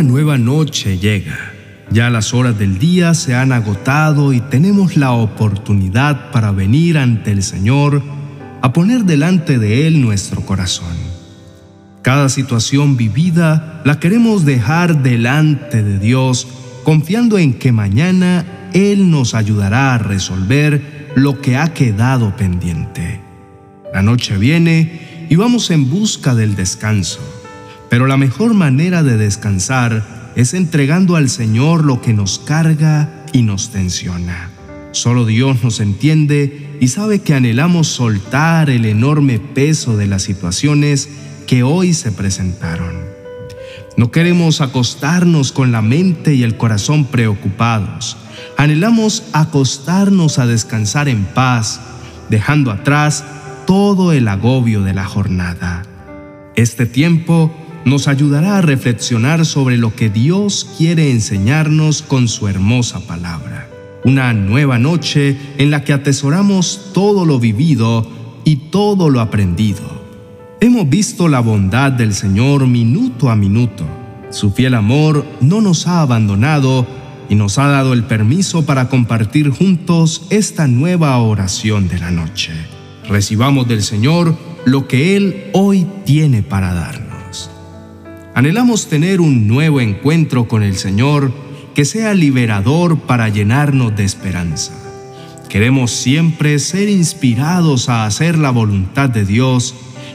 Una nueva noche llega. Ya las horas del día se han agotado y tenemos la oportunidad para venir ante el Señor a poner delante de Él nuestro corazón. Cada situación vivida la queremos dejar delante de Dios, confiando en que mañana Él nos ayudará a resolver lo que ha quedado pendiente. La noche viene y vamos en busca del descanso, pero la mejor manera de descansar es entregando al Señor lo que nos carga y nos tensiona. Solo Dios nos entiende y sabe que anhelamos soltar el enorme peso de las situaciones que hoy se presentaron. No queremos acostarnos con la mente y el corazón preocupados. Anhelamos acostarnos a descansar en paz, dejando atrás todo el agobio de la jornada. Este tiempo nos ayudará a reflexionar sobre lo que Dios quiere enseñarnos con su hermosa palabra. Una nueva noche en la que atesoramos todo lo vivido y todo lo aprendido Hemos visto la bondad del Señor minuto a minuto. Su fiel amor no nos ha abandonado y nos ha dado el permiso para compartir juntos esta nueva oración de la noche. Recibamos del Señor lo que Él hoy tiene para darnos. Anhelamos tener un nuevo encuentro con el Señor que sea liberador para llenarnos de esperanza. Queremos siempre ser inspirados a hacer la voluntad de Dios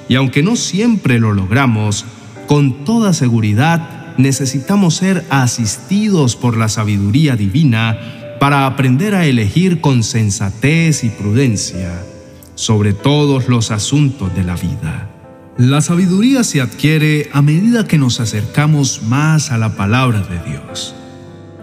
y aunque no siempre lo logramos, con toda seguridad necesitamos ser asistidos por la sabiduría divina para aprender a elegir con sensatez y prudencia sobre todos los asuntos de la vida. La sabiduría se adquiere a medida que nos acercamos más a la palabra de Dios.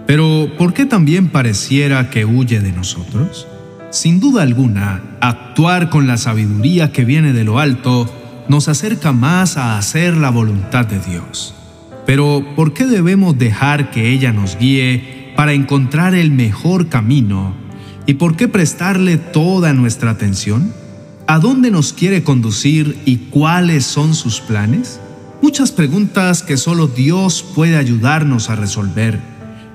Pero ¿por qué también pareciera que huye de nosotros? Sin duda alguna, actuar con la sabiduría que viene de lo alto nos acerca más a hacer la voluntad de Dios. Pero ¿por qué debemos dejar que ella nos guíe para encontrar el mejor camino? ¿Y por qué prestarle toda nuestra atención? ¿A dónde nos quiere conducir y cuáles son sus planes? Muchas preguntas que solo Dios puede ayudarnos a resolver.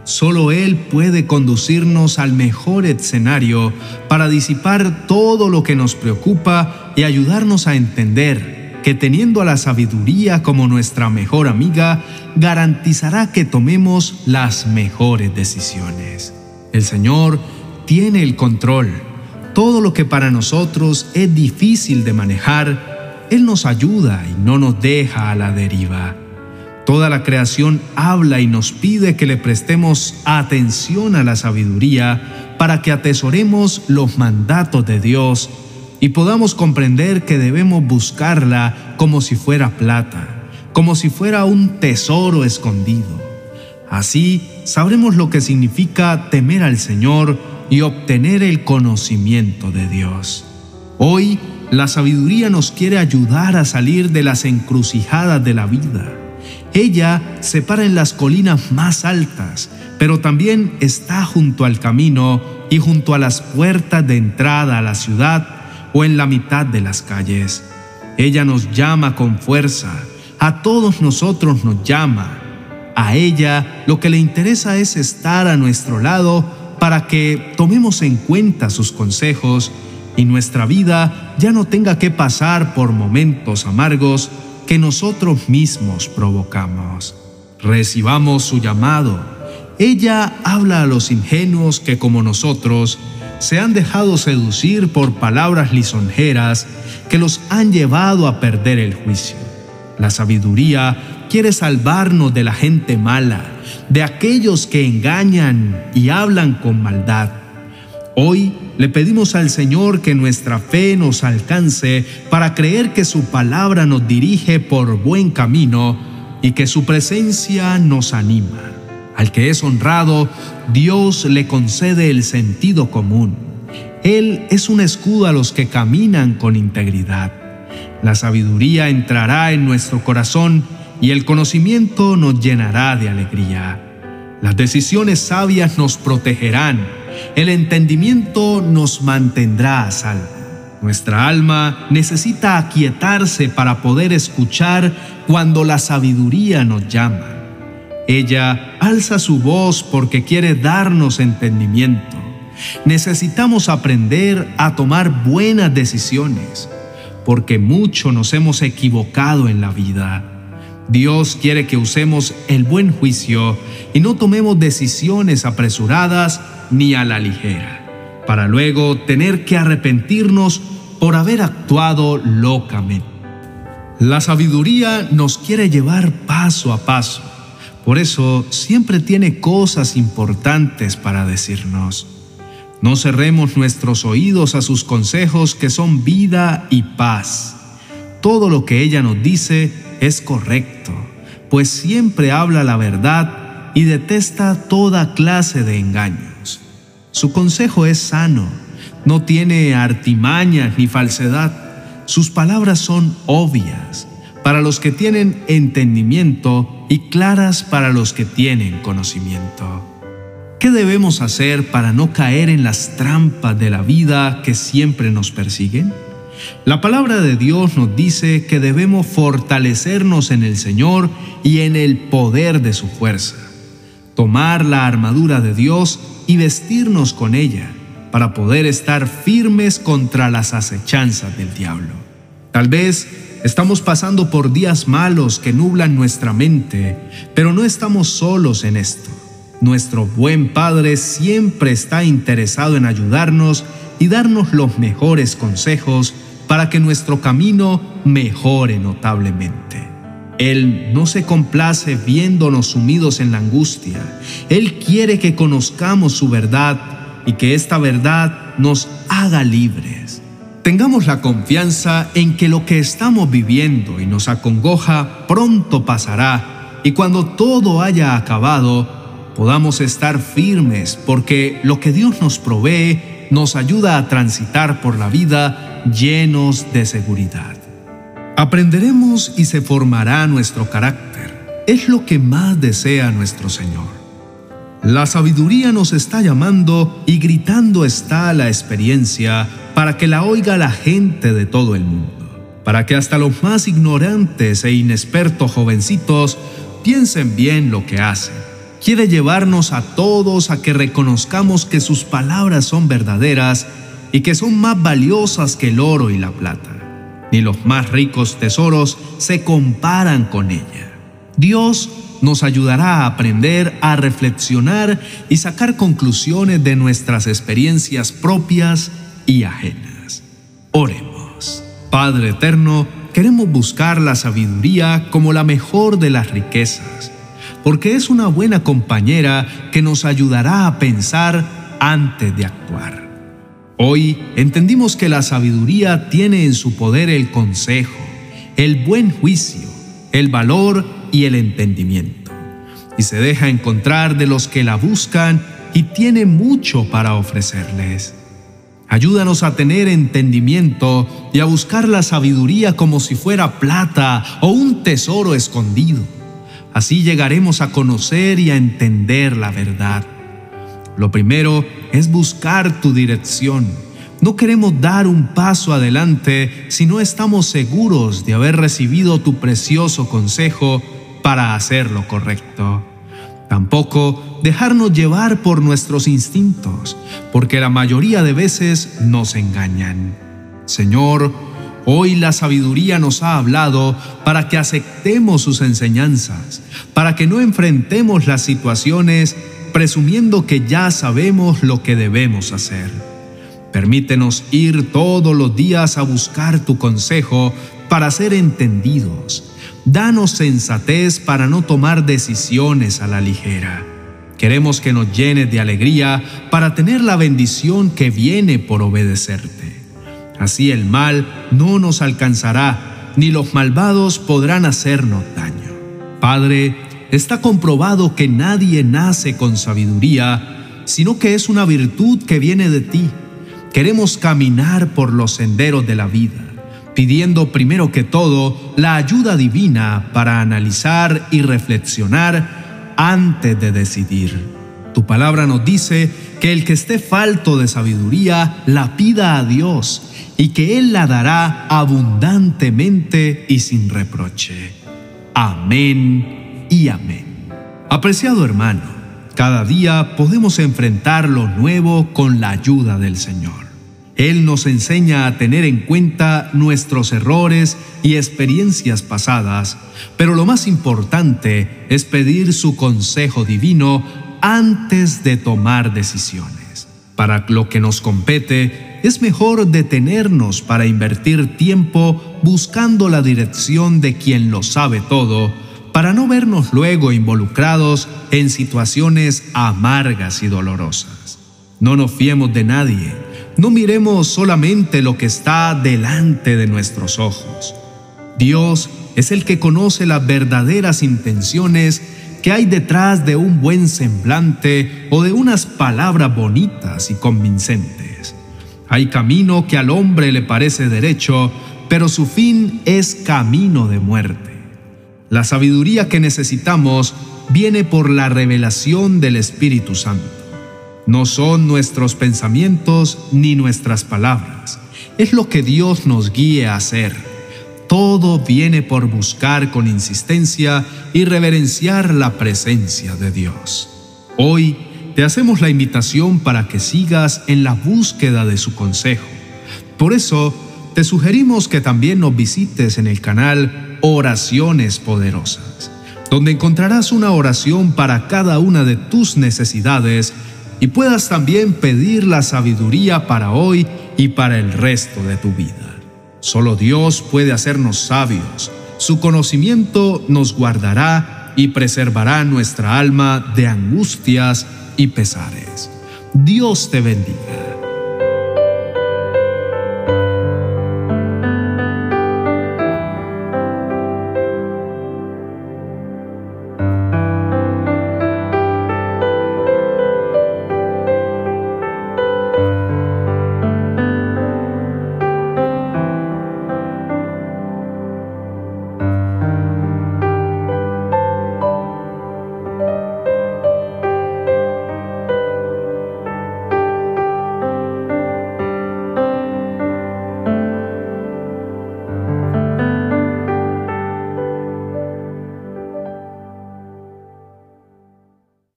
Solo Él puede conducirnos al mejor escenario para disipar todo lo que nos preocupa y ayudarnos a entender que teniendo a la sabiduría como nuestra mejor amiga, garantizará que tomemos las mejores decisiones. El Señor tiene el control. Todo lo que para nosotros es difícil de manejar, Él nos ayuda y no nos deja a la deriva. Toda la creación habla y nos pide que le prestemos atención a la sabiduría para que atesoremos los mandatos de Dios y podamos comprender que debemos buscarla como si fuera plata, como si fuera un tesoro escondido. Así sabremos lo que significa temer al Señor y obtener el conocimiento de Dios. Hoy, la sabiduría nos quiere ayudar a salir de las encrucijadas de la vida. Ella se para en las colinas más altas, pero también está junto al camino y junto a las puertas de entrada a la ciudad o en la mitad de las calles. Ella nos llama con fuerza, a todos nosotros nos llama. A ella lo que le interesa es estar a nuestro lado para que tomemos en cuenta sus consejos y nuestra vida ya no tenga que pasar por momentos amargos que nosotros mismos provocamos. Recibamos su llamado. Ella habla a los ingenuos que como nosotros se han dejado seducir por palabras lisonjeras que los han llevado a perder el juicio. La sabiduría quiere salvarnos de la gente mala, de aquellos que engañan y hablan con maldad. Hoy le pedimos al Señor que nuestra fe nos alcance para creer que su palabra nos dirige por buen camino y que su presencia nos anima. Al que es honrado, Dios le concede el sentido común. Él es un escudo a los que caminan con integridad. La sabiduría entrará en nuestro corazón y el conocimiento nos llenará de alegría. Las decisiones sabias nos protegerán, el entendimiento nos mantendrá a salvo. Nuestra alma necesita aquietarse para poder escuchar cuando la sabiduría nos llama. Ella alza su voz porque quiere darnos entendimiento. Necesitamos aprender a tomar buenas decisiones, porque mucho nos hemos equivocado en la vida. Dios quiere que usemos el buen juicio y no tomemos decisiones apresuradas ni a la ligera, para luego tener que arrepentirnos por haber actuado locamente. La sabiduría nos quiere llevar paso a paso, por eso siempre tiene cosas importantes para decirnos. No cerremos nuestros oídos a sus consejos que son vida y paz. Todo lo que ella nos dice es correcto, pues siempre habla la verdad y detesta toda clase de engaños. Su consejo es sano, no tiene artimañas ni falsedad. Sus palabras son obvias para los que tienen entendimiento y claras para los que tienen conocimiento. ¿Qué debemos hacer para no caer en las trampas de la vida que siempre nos persiguen? La palabra de Dios nos dice que debemos fortalecernos en el Señor y en el poder de su fuerza, tomar la armadura de Dios y vestirnos con ella para poder estar firmes contra las acechanzas del diablo. Tal vez estamos pasando por días malos que nublan nuestra mente, pero no estamos solos en esto. Nuestro buen Padre siempre está interesado en ayudarnos y darnos los mejores consejos para que nuestro camino mejore notablemente. Él no se complace viéndonos sumidos en la angustia. Él quiere que conozcamos su verdad y que esta verdad nos haga libres. Tengamos la confianza en que lo que estamos viviendo y nos acongoja pronto pasará y cuando todo haya acabado, podamos estar firmes porque lo que Dios nos provee nos ayuda a transitar por la vida llenos de seguridad. Aprenderemos y se formará nuestro carácter. Es lo que más desea nuestro Señor. La sabiduría nos está llamando y gritando está la experiencia para que la oiga la gente de todo el mundo, para que hasta los más ignorantes e inexpertos jovencitos piensen bien lo que hacen quiere llevarnos a todos a que reconozcamos que sus palabras son verdaderas y que son más valiosas que el oro y la plata. Ni los más ricos tesoros se comparan con ella. Dios nos ayudará a aprender a reflexionar y sacar conclusiones de nuestras experiencias propias y ajenas. Oremos. Padre eterno, queremos buscar la sabiduría como la mejor de las riquezas porque es una buena compañera que nos ayudará a pensar antes de actuar. Hoy entendimos que la sabiduría tiene en su poder el consejo, el buen juicio, el valor y el entendimiento, y se deja encontrar de los que la buscan y tiene mucho para ofrecerles. Ayúdanos a tener entendimiento y a buscar la sabiduría como si fuera plata o un tesoro escondido Así llegaremos a conocer y a entender la verdad. Lo primero es buscar tu dirección. No queremos dar un paso adelante si no estamos seguros de haber recibido tu precioso consejo para hacer lo correcto. Tampoco dejarnos llevar por nuestros instintos, porque la mayoría de veces nos engañan. Señor, Hoy la sabiduría nos ha hablado para que aceptemos sus enseñanzas, para que no enfrentemos las situaciones presumiendo que ya sabemos lo que debemos hacer. Permítenos ir todos los días a buscar tu consejo para ser entendidos. Danos sensatez para no tomar decisiones a la ligera. Queremos que nos llenes de alegría para tener la bendición que viene por obedecerte. Así el mal no nos alcanzará, ni los malvados podrán hacernos daño. Padre, está comprobado que nadie nace con sabiduría, sino que es una virtud que viene de ti. Queremos caminar por los senderos de la vida, pidiendo primero que todo la ayuda divina para analizar y reflexionar antes de decidir. Palabra nos dice que el que esté falto de sabiduría la pida a Dios y que Él la dará abundantemente y sin reproche. Amén y amén. Apreciado hermano, cada día podemos enfrentar lo nuevo con la ayuda del Señor. Él nos enseña a tener en cuenta nuestros errores y experiencias pasadas, pero lo más importante es pedir su consejo divino antes de tomar decisiones. Para lo que nos compete, es mejor detenernos para invertir tiempo buscando la dirección de quien lo sabe todo, para no vernos luego involucrados en situaciones amargas y dolorosas. No nos fiemos de nadie no miremos solamente lo que está delante de nuestros ojos. Dios es el que conoce las verdaderas intenciones que hay detrás de un buen semblante o de unas palabras bonitas y convincentes. Hay camino que al hombre le parece derecho, pero su fin es camino de muerte. La sabiduría que necesitamos viene por la revelación del Espíritu Santo. No son nuestros pensamientos ni nuestras palabras. Es lo que Dios nos guíe a hacer. Todo viene por buscar con insistencia y reverenciar la presencia de Dios. Hoy te hacemos la invitación para que sigas en la búsqueda de su consejo. Por eso, te sugerimos que también nos visites en el canal Oraciones Poderosas, donde encontrarás una oración para cada una de tus necesidades y puedas también pedir la sabiduría para hoy y para el resto de tu vida. Solo Dios puede hacernos sabios. Su conocimiento nos guardará y preservará nuestra alma de angustias y pesares. Dios te bendiga.